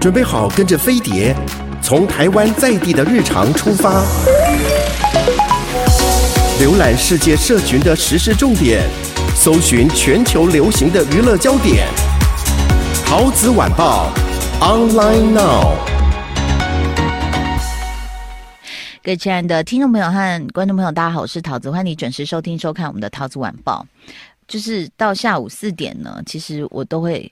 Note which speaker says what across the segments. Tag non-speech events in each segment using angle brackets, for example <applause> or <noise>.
Speaker 1: 准备好跟着飞碟，从台湾在地的日常出发，浏览世界社群的时事重点，搜寻全球流行的娱乐焦点。陶子晚报，online now。
Speaker 2: 各位亲爱的听众朋友和观众朋友，大家好，我是陶子，欢迎你准时收听收看我们的陶子晚报。就是到下午四点呢，其实我都会。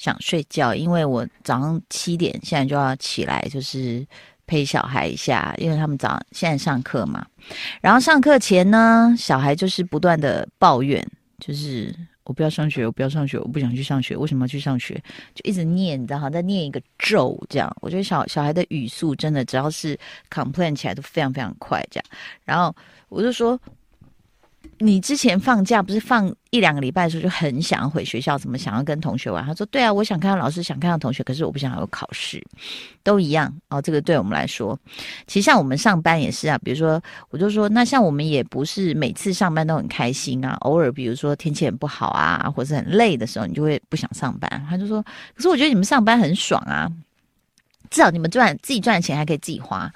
Speaker 2: 想睡觉，因为我早上七点现在就要起来，就是陪小孩一下，因为他们早现在上课嘛。然后上课前呢，小孩就是不断的抱怨，就是我不要上学，我不要上学，我不想去上学，为什么要去上学？就一直念，你知道吗？在念一个咒这样。我觉得小小孩的语速真的，只要是 complain 起来都非常非常快这样。然后我就说。你之前放假不是放一两个礼拜的时候就很想要回学校，怎么想要跟同学玩？他说：“对啊，我想看到老师，想看到同学，可是我不想要有考试，都一样哦。”这个对我们来说，其实像我们上班也是啊。比如说，我就说，那像我们也不是每次上班都很开心啊。偶尔比如说天气很不好啊，或是很累的时候，你就会不想上班。他就说：“可是我觉得你们上班很爽啊，至少你们赚自己赚的钱还可以自己花。”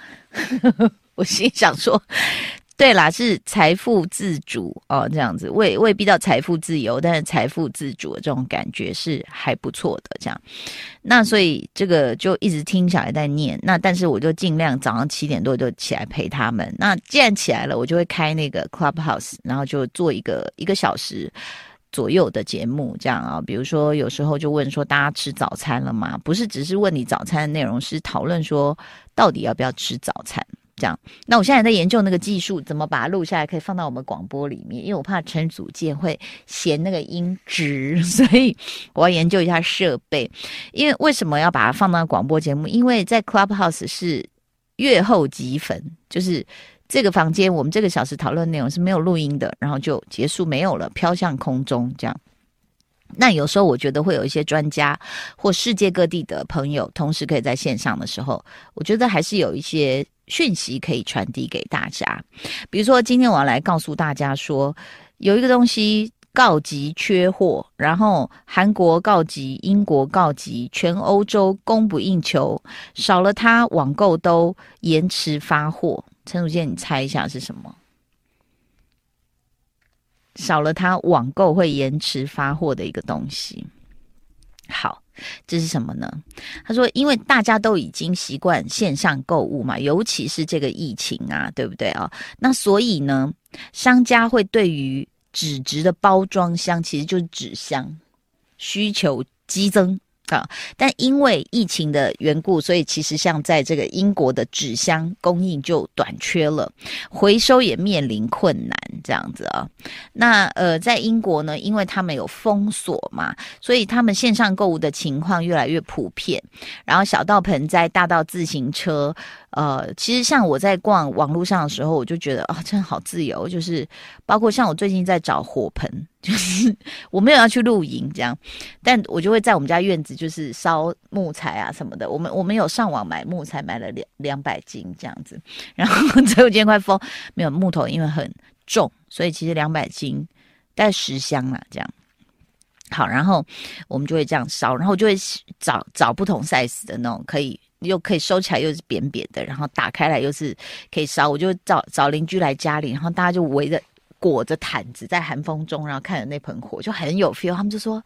Speaker 2: <laughs> 我心想说。对啦，是财富自主哦，这样子未未必到财富自由，但是财富自主的这种感觉是还不错的。这样，那所以这个就一直听小孩在念，那但是我就尽量早上七点多就起来陪他们。那既然起来了，我就会开那个 Clubhouse，然后就做一个一个小时左右的节目，这样啊。比如说有时候就问说大家吃早餐了吗？不是只是问你早餐的内容，是讨论说到底要不要吃早餐。这样，那我现在在研究那个技术，怎么把它录下来，可以放到我们广播里面。因为我怕陈祖健会嫌那个音质，<laughs> 所以我要研究一下设备。因为为什么要把它放到广播节目？因为在 Clubhouse 是阅后即焚，就是这个房间我们这个小时讨论内容是没有录音的，然后就结束，没有了，飘向空中这样。那有时候我觉得会有一些专家或世界各地的朋友同时可以在线上的时候，我觉得还是有一些。讯息可以传递给大家，比如说今天我要来告诉大家说，有一个东西告急缺货，然后韩国告急，英国告急，全欧洲供不应求，少了它网购都延迟发货。陈祖健，你猜一下是什么？少了它网购会延迟发货的一个东西。这是什么呢？他说，因为大家都已经习惯线上购物嘛，尤其是这个疫情啊，对不对啊？那所以呢，商家会对于纸质的包装箱，其实就是纸箱，需求激增。啊！但因为疫情的缘故，所以其实像在这个英国的纸箱供应就短缺了，回收也面临困难，这样子啊。那呃，在英国呢，因为他们有封锁嘛，所以他们线上购物的情况越来越普遍。然后小到盆栽，大到自行车。呃，其实像我在逛网络上的时候，我就觉得啊、真的好自由。就是包括像我最近在找火盆，就是我没有要去露营这样，但我就会在我们家院子就是烧木材啊什么的。我们我们有上网买木材，买了两两百斤这样子。然后最后今天快疯，没有木头，因为很重，所以其实两百斤带十箱啦这样。好，然后我们就会这样烧，然后就会找找不同 size 的那种可以。又可以收起来，又是扁扁的，然后打开来又是可以烧。我就找找邻居来家里，然后大家就围着裹着毯子，在寒风中，然后看着那盆火，就很有 feel。他们就说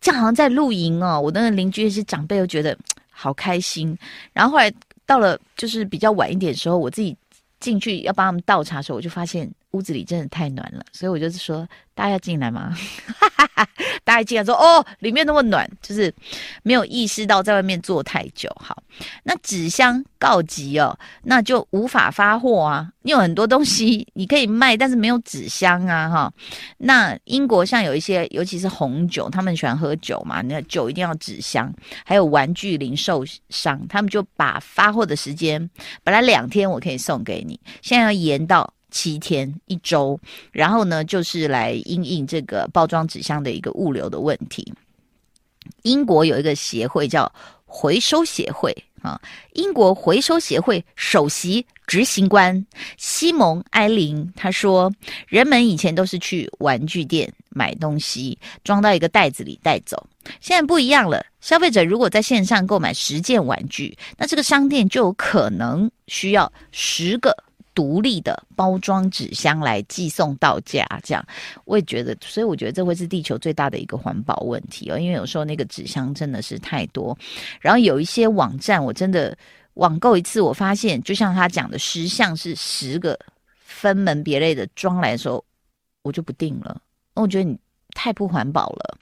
Speaker 2: 这样好像在露营哦。我那个邻居一些长辈又觉得好开心。然后后来到了就是比较晚一点的时候，我自己进去要帮他们倒茶的时候，我就发现屋子里真的太暖了，所以我就是说。大家要进来吗？<laughs> 大家进来说哦，里面那么暖，就是没有意识到在外面坐太久。好，那纸箱告急哦，那就无法发货啊。你有很多东西你可以卖，但是没有纸箱啊，哈。那英国像有一些，尤其是红酒，他们喜欢喝酒嘛，那酒一定要纸箱。还有玩具零售商，他们就把发货的时间本来两天我可以送给你，现在要延到。七天一周，然后呢，就是来因应这个包装纸箱的一个物流的问题。英国有一个协会叫回收协会啊，英国回收协会首席执行官西蒙·埃林他说：“人们以前都是去玩具店买东西，装到一个袋子里带走。现在不一样了，消费者如果在线上购买十件玩具，那这个商店就有可能需要十个。”独立的包装纸箱来寄送到家，这样我也觉得，所以我觉得这会是地球最大的一个环保问题哦。因为有时候那个纸箱真的是太多，然后有一些网站我真的网购一次，我发现就像他讲的，十项是十个分门别类的装来的时候，我就不订了。我觉得你太不环保了。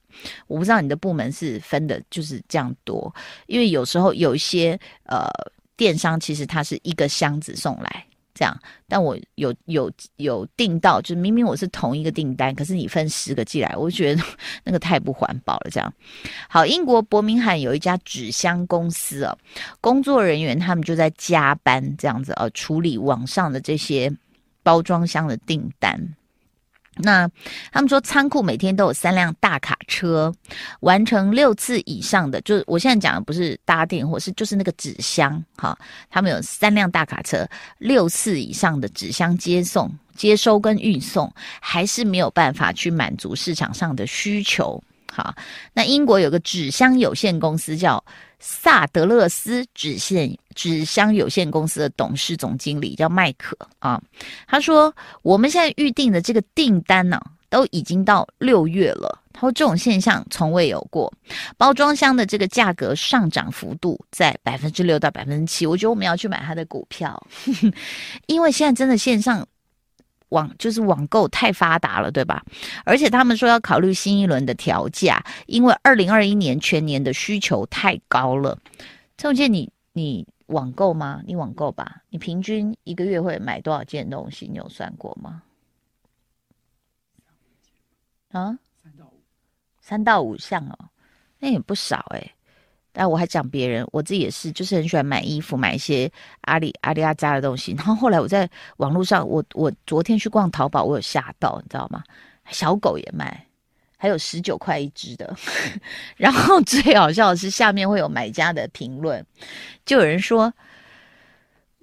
Speaker 2: 我不知道你的部门是分的就是这样多，因为有时候有一些呃电商其实它是一个箱子送来。这样，但我有有有订到，就是明明我是同一个订单，可是你分十个寄来，我觉得 <laughs> 那个太不环保了。这样，好，英国伯明翰有一家纸箱公司哦，工作人员他们就在加班这样子哦，处理网上的这些包装箱的订单。那他们说，仓库每天都有三辆大卡车，完成六次以上的，就是我现在讲的不是搭电或是就是那个纸箱哈，他们有三辆大卡车，六次以上的纸箱接送、接收跟运送，还是没有办法去满足市场上的需求。好，那英国有个纸箱有限公司叫萨德勒斯纸线纸箱有限公司的董事总经理叫麦克啊，他说我们现在预定的这个订单呢、都已经到六月了。他说这种现象从未有过，包装箱的这个价格上涨幅度在百分之六到百分之七，我觉得我们要去买他的股票，<laughs> 因为现在真的线上。网就是网购太发达了，对吧？而且他们说要考虑新一轮的调价，因为二零二一年全年的需求太高了。陈永健，你你网购吗？你网购吧，你平均一个月会买多少件东西？你有算过吗？啊？三到五，三到五项哦，那也不少哎。但我还讲别人，我自己也是，就是很喜欢买衣服，买一些阿里阿里阿扎的东西。然后后来我在网络上，我我昨天去逛淘宝，我有吓到，你知道吗？小狗也卖，还有十九块一只的。<laughs> 然后最好笑的是，下面会有买家的评论，就有人说。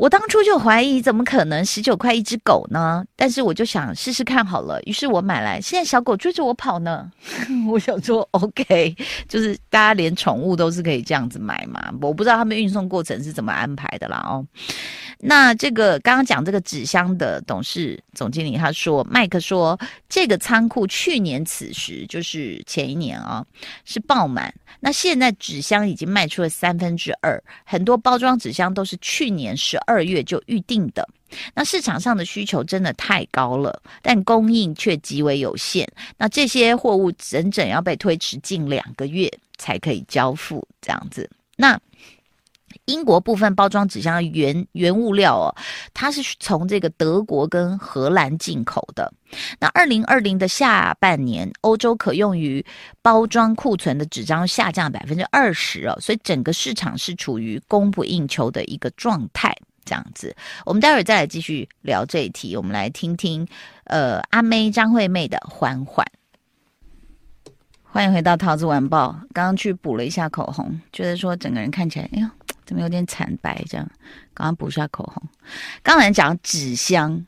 Speaker 2: 我当初就怀疑，怎么可能十九块一只狗呢？但是我就想试试看好了，于是我买来。现在小狗追着我跑呢。<laughs> 我想说，OK，<laughs> 就是大家连宠物都是可以这样子买嘛。我不知道他们运送过程是怎么安排的啦哦。那这个刚刚讲这个纸箱的董事总经理他说，麦克说，这个仓库去年此时就是前一年啊、哦，是爆满。那现在纸箱已经卖出了三分之二，很多包装纸箱都是去年十二月就预定的。那市场上的需求真的太高了，但供应却极为有限。那这些货物整整要被推迟近两个月才可以交付，这样子。那。英国部分包装纸箱的原原物料哦，它是从这个德国跟荷兰进口的。那二零二零的下半年，欧洲可用于包装库存的纸张下降百分之二十哦，所以整个市场是处于供不应求的一个状态。这样子，我们待会儿再来继续聊这一题。我们来听听，呃，阿妹张惠妹的缓缓。欢迎回到桃子晚报。刚刚去补了一下口红，觉得说整个人看起来，哎呦。怎么有点惨白？这样，刚刚补下口红。刚才讲纸箱，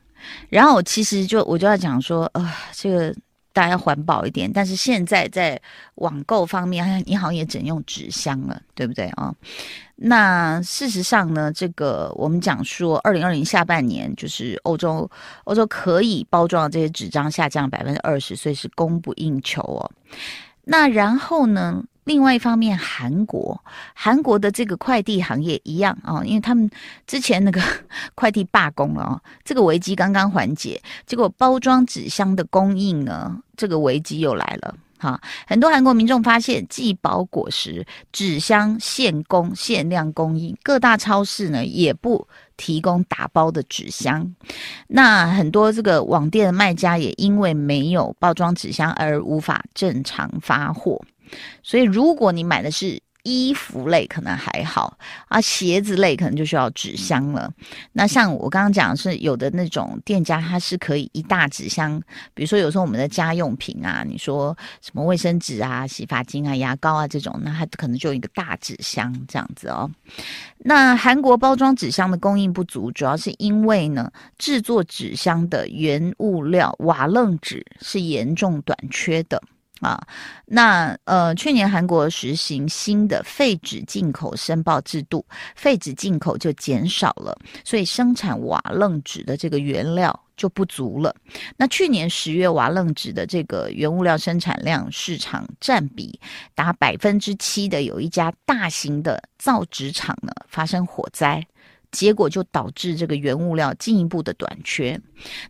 Speaker 2: 然后我其实就我就要讲说，呃，这个大家要环保一点。但是现在在网购方面，你好像也只能用纸箱了，对不对啊、哦？那事实上呢，这个我们讲说，二零二零下半年就是欧洲欧洲可以包装的这些纸张下降百分之二十，所以是供不应求哦。那然后呢？另外一方面，韩国韩国的这个快递行业一样啊、哦，因为他们之前那个 <laughs> 快递罢工了啊、哦，这个危机刚刚缓解，结果包装纸箱的供应呢，这个危机又来了哈。很多韩国民众发现寄包裹时，纸箱限供限量供应，各大超市呢也不提供打包的纸箱，那很多这个网店的卖家也因为没有包装纸箱而无法正常发货。所以，如果你买的是衣服类可能还好啊，鞋子类可能就需要纸箱了。那像我刚刚讲是有的那种店家，它是可以一大纸箱，比如说有时候我们的家用品啊，你说什么卫生纸啊、洗发精啊、牙膏啊这种，那它可能就一个大纸箱这样子哦。那韩国包装纸箱的供应不足，主要是因为呢，制作纸箱的原物料瓦楞纸是严重短缺的。啊，那呃，去年韩国实行新的废纸进口申报制度，废纸进口就减少了，所以生产瓦楞纸的这个原料就不足了。那去年十月，瓦楞纸的这个原物料生产量市场占比达百分之七的，有一家大型的造纸厂呢发生火灾。结果就导致这个原物料进一步的短缺。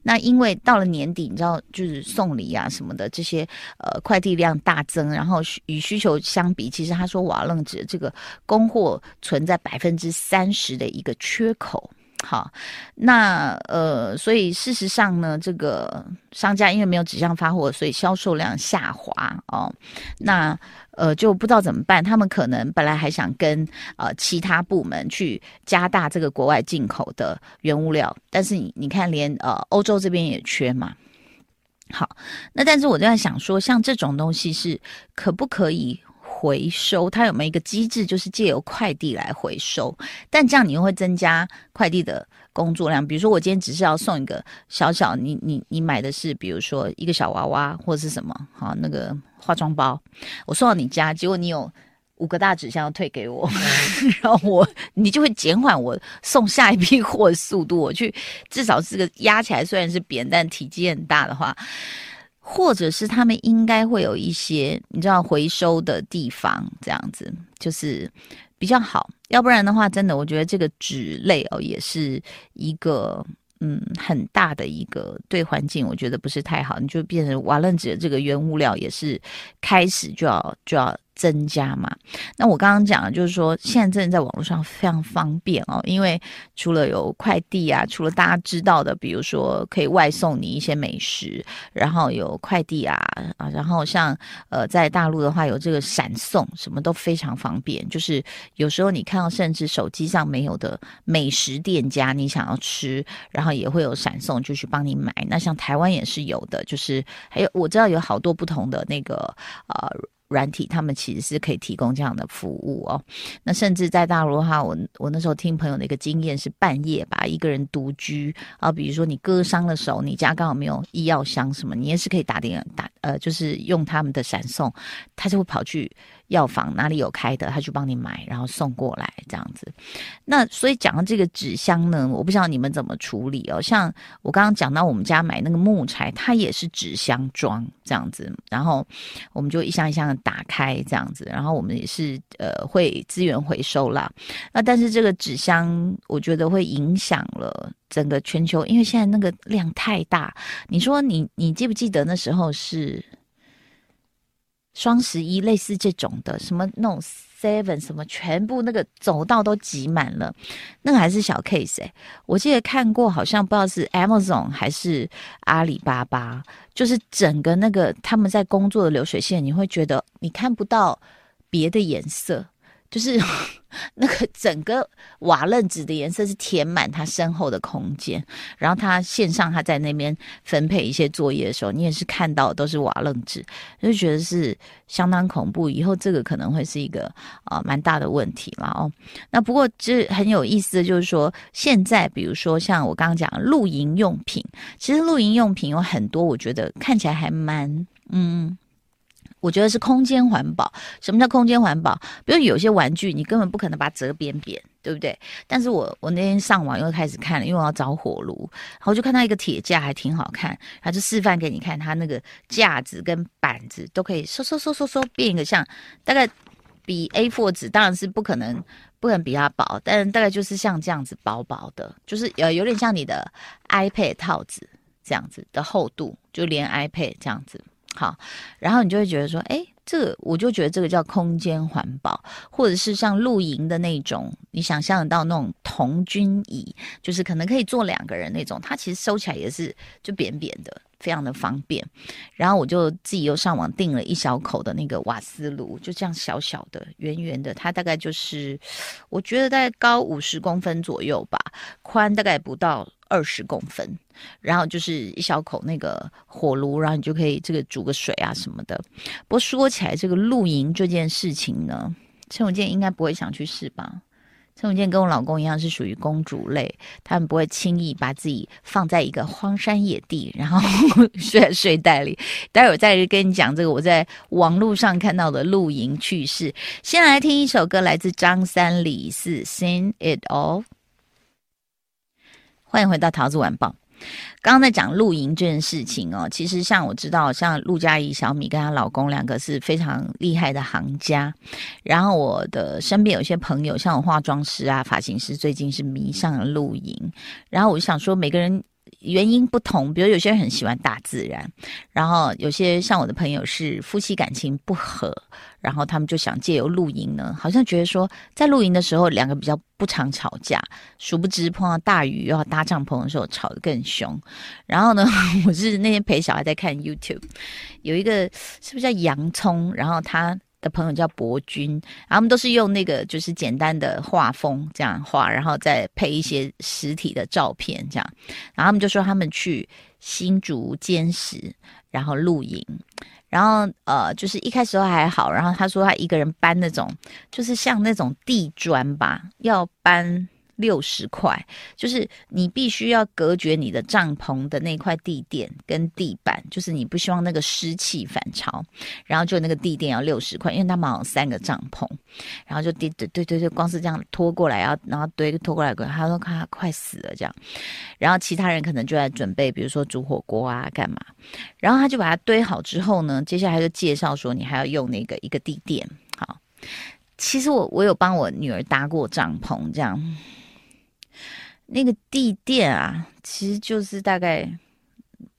Speaker 2: 那因为到了年底，你知道，就是送礼啊什么的这些，呃，快递量大增，然后与需求相比，其实他说瓦楞纸这个供货存在百分之三十的一个缺口。好，那呃，所以事实上呢，这个商家因为没有纸箱发货，所以销售量下滑哦。那呃，就不知道怎么办。他们可能本来还想跟呃其他部门去加大这个国外进口的原物料，但是你你看，连呃欧洲这边也缺嘛。好，那但是我就在想说，像这种东西是可不可以回收？它有没有一个机制，就是借由快递来回收？但这样你又会增加快递的工作量。比如说，我今天只是要送一个小小，你你你买的是，比如说一个小娃娃或者是什么，好那个化妆包，我送到你家，结果你有五个大纸箱要退给我，<laughs> 然后我你就会减缓我送下一批货的速度。我去至少是个压起来虽然是扁，但体积很大的话。或者是他们应该会有一些你知道回收的地方，这样子就是比较好。要不然的话，真的我觉得这个纸类哦，也是一个嗯很大的一个对环境，我觉得不是太好。你就变成瓦楞纸的这个原物料也是开始就要就要。增加嘛？那我刚刚讲的就是说，现在真的在网络上非常方便哦，因为除了有快递啊，除了大家知道的，比如说可以外送你一些美食，然后有快递啊啊，然后像呃在大陆的话有这个闪送，什么都非常方便。就是有时候你看到甚至手机上没有的美食店家，你想要吃，然后也会有闪送，就去帮你买。那像台湾也是有的，就是还有我知道有好多不同的那个呃。软体，他们其实是可以提供这样的服务哦。那甚至在大陆的话，我我那时候听朋友的一个经验是，半夜吧，一个人独居啊，比如说你割伤了手，你家刚好没有医药箱什么，你也是可以打电话打呃，就是用他们的闪送，他就会跑去。药房哪里有开的，他就帮你买，然后送过来这样子。那所以讲到这个纸箱呢，我不知道你们怎么处理哦。像我刚刚讲到我们家买那个木材，它也是纸箱装这样子，然后我们就一箱一箱的打开这样子，然后我们也是呃会资源回收啦。那但是这个纸箱，我觉得会影响了整个全球，因为现在那个量太大。你说你你记不记得那时候是？双十一类似这种的，什么那种 seven 什么，全部那个走道都挤满了，那个还是小 case 哎、我记得看过，好像不知道是 Amazon 还是阿里巴巴，就是整个那个他们在工作的流水线，你会觉得你看不到别的颜色。就是 <laughs> 那个整个瓦楞纸的颜色是填满它身后的空间，然后他线上他在那边分配一些作业的时候，你也是看到都是瓦楞纸，就觉得是相当恐怖。以后这个可能会是一个、呃、蛮大的问题了哦。那不过这很有意思的就是说，现在比如说像我刚刚讲露营用品，其实露营用品有很多，我觉得看起来还蛮嗯。我觉得是空间环保。什么叫空间环保？比如有些玩具，你根本不可能把它折扁扁，对不对？但是我我那天上网又开始看了，因为我要找火炉，然后就看到一个铁架还挺好看，他就示范给你看，它那个架子跟板子都可以收收收收收变一个像大概比 A4 纸，当然是不可能不可能比它薄，但大概就是像这样子薄薄的，就是呃有点像你的 iPad 套子这样子的厚度，就连 iPad 这样子。好，然后你就会觉得说，哎，这个我就觉得这个叫空间环保，或者是像露营的那种，你想象得到那种童军椅，就是可能可以坐两个人那种，它其实收起来也是就扁扁的，非常的方便。然后我就自己又上网订了一小口的那个瓦斯炉，就这样小小的、圆圆的，它大概就是我觉得大概高五十公分左右吧，宽大概不到二十公分。然后就是一小口那个火炉，然后你就可以这个煮个水啊什么的。不过说起来，这个露营这件事情呢，陈永健应该不会想去试吧？陈永健跟我老公一样是属于公主类，他们不会轻易把自己放在一个荒山野地，然后 <laughs> 睡在睡袋里。待会儿再跟你讲这个我在网络上看到的露营趣事。先来听一首歌，来自张三李四《Sing It All》。欢迎回到桃子晚报。刚刚在讲露营这件事情哦，其实像我知道，像陆佳怡、小米跟她老公两个是非常厉害的行家。然后我的身边有些朋友，像我化妆师啊、发型师，最近是迷上了露营。然后我就想说，每个人。原因不同，比如有些人很喜欢大自然，然后有些像我的朋友是夫妻感情不和，然后他们就想借由露营呢，好像觉得说在露营的时候两个比较不常吵架，殊不知碰到大雨又要搭帐篷的时候吵得更凶。然后呢，<laughs> 我是那天陪小孩在看 YouTube，有一个是不是叫洋葱，然后他。的朋友叫博君，然后他们都是用那个就是简单的画风这样画，然后再配一些实体的照片这样，然后他们就说他们去新竹监实，然后露营，然后呃就是一开始都还好，然后他说他一个人搬那种就是像那种地砖吧，要搬。六十块，就是你必须要隔绝你的帐篷的那块地垫跟地板，就是你不希望那个湿气反潮，然后就那个地垫要六十块，因为他们有三个帐篷，然后就对对对对对，光是这样拖过来，然后然后堆拖过来，他说他快死了这样，然后其他人可能就在准备，比如说煮火锅啊干嘛，然后他就把它堆好之后呢，接下来就介绍说你还要用那个一个地垫，好，其实我我有帮我女儿搭过帐篷这样。那个地垫啊，其实就是大概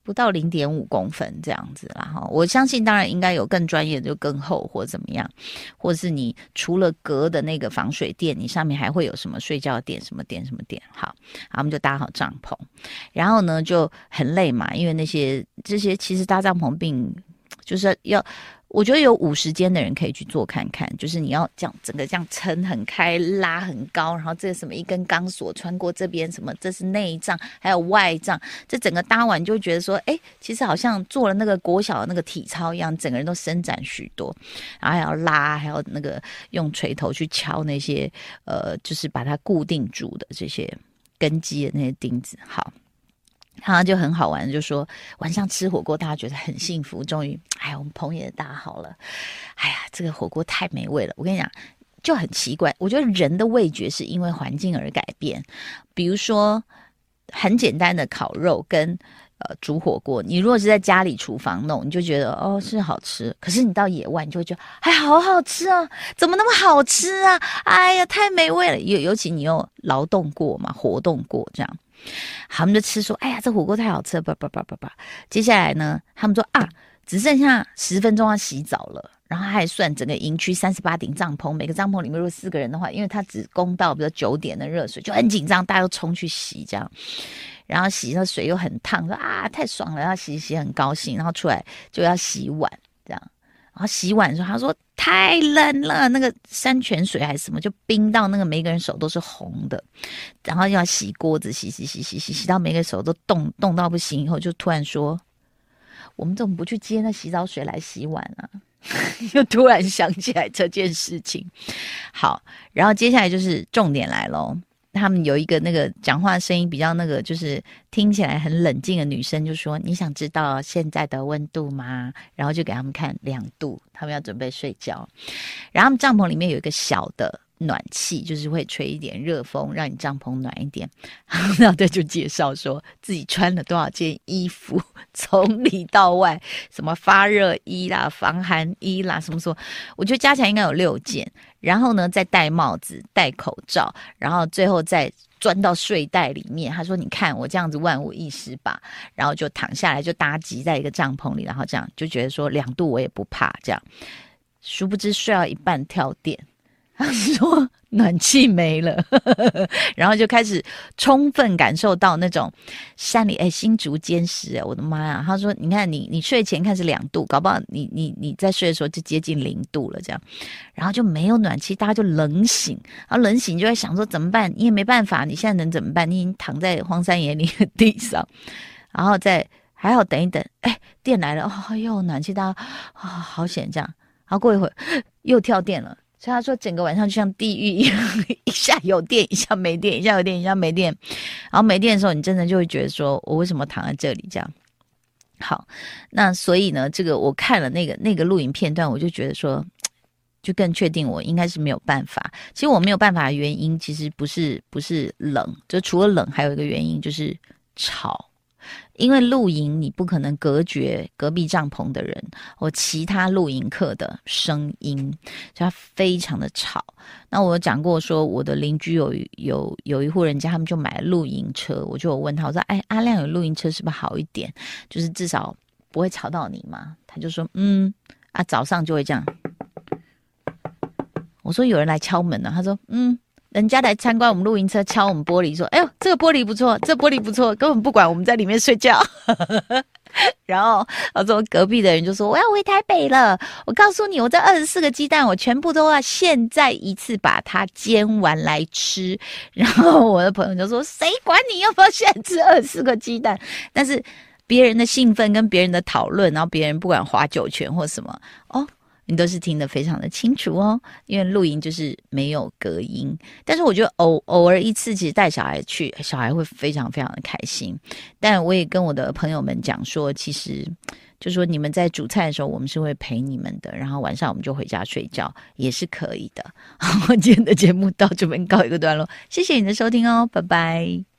Speaker 2: 不到零点五公分这样子啦哈。我相信，当然应该有更专业的，就更厚或怎么样，或是你除了隔的那个防水垫，你上面还会有什么睡觉垫、什么垫、什么垫。好，好，我们就搭好帐篷，然后呢就很累嘛，因为那些这些其实搭帐篷并就是要。我觉得有五十肩的人可以去做看看，就是你要这样整个这样撑很开，拉很高，然后这什么一根钢索穿过这边，什么这是内脏，还有外脏，这整个搭完就觉得说，哎，其实好像做了那个国小的那个体操一样，整个人都伸展许多，然后还要拉，还要那个用锤头去敲那些呃，就是把它固定住的这些根基的那些钉子，好。他就很好玩，就说晚上吃火锅，大家觉得很幸福。终于，哎，我们棚也搭好了。哎呀，这个火锅太美味了。我跟你讲，就很奇怪。我觉得人的味觉是因为环境而改变。比如说，很简单的烤肉跟呃煮火锅，你如果是在家里厨房弄，你就觉得哦是好吃。可是你到野外，你就会觉得哎，好好吃啊！怎么那么好吃啊？哎呀，太美味了。尤尤其你有劳动过嘛，活动过这样。好，他们就吃说，哎呀，这火锅太好吃了，叭叭叭叭叭。接下来呢，他们说啊，只剩下十分钟要洗澡了。然后还算整个营区三十八顶帐篷，每个帐篷里面如果四个人的话，因为他只供到比如九点的热水，就很紧张，大家都冲去洗这样。然后洗的水又很烫，说啊，太爽了，要洗洗很高兴。然后出来就要洗碗这样。然后洗碗的时候，他说太冷了，那个山泉水还是什么，就冰到那个每个人手都是红的。然后要洗锅子，洗洗洗洗洗洗到每个手都冻冻到不行，以后就突然说：“我们怎么不去接那洗澡水来洗碗啊？” <laughs> 又突然想起来这件事情。好，然后接下来就是重点来喽。他们有一个那个讲话声音比较那个，就是听起来很冷静的女生，就说：“你想知道现在的温度吗？”然后就给他们看两度，他们要准备睡觉。然后他们帐篷里面有一个小的。暖气就是会吹一点热风，让你帐篷暖一点。然后他就介绍说自己穿了多少件衣服，从里到外，什么发热衣啦、防寒衣啦，什么什么，我觉得加起来应该有六件。然后呢，再戴帽子、戴口罩，然后最后再钻到睡袋里面。他说：“你看我这样子万无一失吧。”然后就躺下来，就搭积在一个帐篷里，然后这样就觉得说两度我也不怕这样。殊不知睡到一半跳电。他说暖气没了，<laughs> 然后就开始充分感受到那种山里哎，新竹尖石哎，我的妈呀！他说，你看你你睡前看是两度，搞不好你你你在睡的时候就接近零度了这样，然后就没有暖气，大家就冷醒，然后冷醒就会想说怎么办？你也没办法，你现在能怎么办？你已经躺在荒山野岭的地上，<laughs> 然后再还好等一等，哎，电来了，哦哟，暖气大家啊、好险这样，然后过一会又跳电了。所以他说，整个晚上就像地狱一样，一下有电，一下没电，一下有电，一下没电。然后没电的时候，你真的就会觉得说，我为什么躺在这里？这样。好，那所以呢，这个我看了那个那个录影片段，我就觉得说，就更确定我应该是没有办法。其实我没有办法的原因，其实不是不是冷，就除了冷，还有一个原因就是吵。因为露营，你不可能隔绝隔壁帐篷的人或其他露营客的声音，所以它非常的吵。那我讲过说，我的邻居有有有一户人家，他们就买了露营车，我就有问他，我说：“哎，阿亮有露营车是不是好一点？就是至少不会吵到你嘛？”他就说：“嗯，啊，早上就会这样。”我说：“有人来敲门了。”他说：“嗯。”人家来参观我们露营车，敲我们玻璃说：“哎呦，这个玻璃不错，这玻璃不错，根本不管我们在里面睡觉。<laughs> ”然后他说隔壁的人就说：“我要回台北了，我告诉你，我这二十四个鸡蛋，我全部都要现在一次把它煎完来吃。<laughs> ”然后我的朋友就说：“谁管你要不要现在吃二十四个鸡蛋？”但是别人的兴奋跟别人的讨论，然后别人不管划酒泉或什么哦。你都是听得非常的清楚哦，因为露营就是没有隔音。但是我觉得偶偶尔一次，其实带小孩去，小孩会非常非常的开心。但我也跟我的朋友们讲说，其实就说你们在煮菜的时候，我们是会陪你们的。然后晚上我们就回家睡觉，也是可以的。<laughs> 好，今天的节目到这边告一个段落，谢谢你的收听哦，拜拜。